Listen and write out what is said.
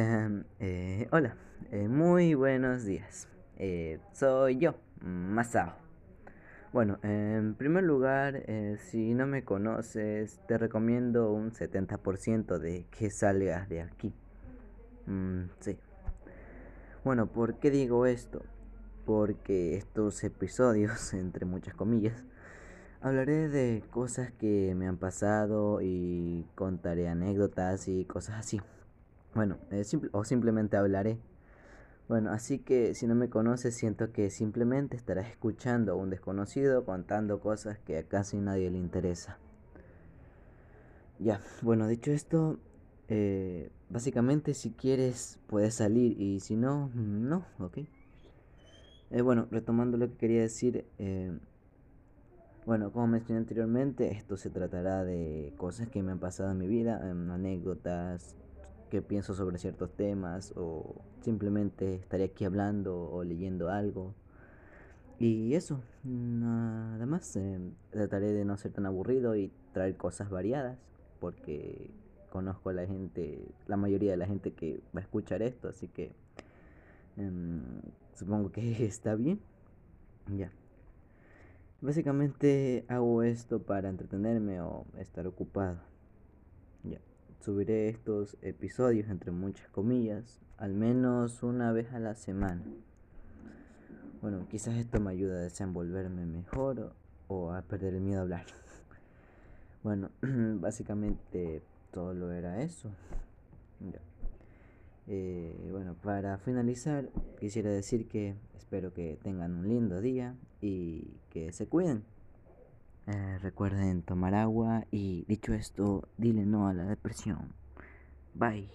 Em, eh, hola, eh, muy buenos días. Eh, soy yo, Masao. Bueno, en primer lugar, si no me conoces, te recomiendo un 70% de que salgas de aquí. Mm, sí. Bueno, ¿por qué digo esto? Porque estos episodios, entre muchas comillas, hablaré de cosas que me han pasado y contaré anécdotas y cosas así. Bueno, eh, o simplemente hablaré. Bueno, así que si no me conoces, siento que simplemente estarás escuchando a un desconocido contando cosas que a casi nadie le interesa. Ya, bueno, dicho esto, eh, básicamente si quieres puedes salir y si no, no, ok. Eh, bueno, retomando lo que quería decir, bueno, como mencioné anteriormente, esto se tratará de cosas que me han pasado en mi vida, em, anécdotas, que pienso sobre ciertos temas o simplemente estaré aquí hablando o leyendo algo. Y eso, nada más. Eh, trataré de no ser tan aburrido y traer cosas variadas porque conozco a la gente, la mayoría de la gente que va a escuchar esto, así que em, supongo que está bien. Ya. Básicamente hago esto para entretenerme o estar ocupado. Ya subiré estos episodios entre muchas comillas al menos una vez a la semana. Bueno, quizás esto me ayude a desenvolverme mejor o, a perder el miedo a hablar. bueno, básicamente todo lo era eso. Eh, bueno, para finalizar, quisiera decir que espero que tengan un lindo día y que se cuiden. Eh, recuerden tomar agua y dicho esto, dile no a la depresión. Bye.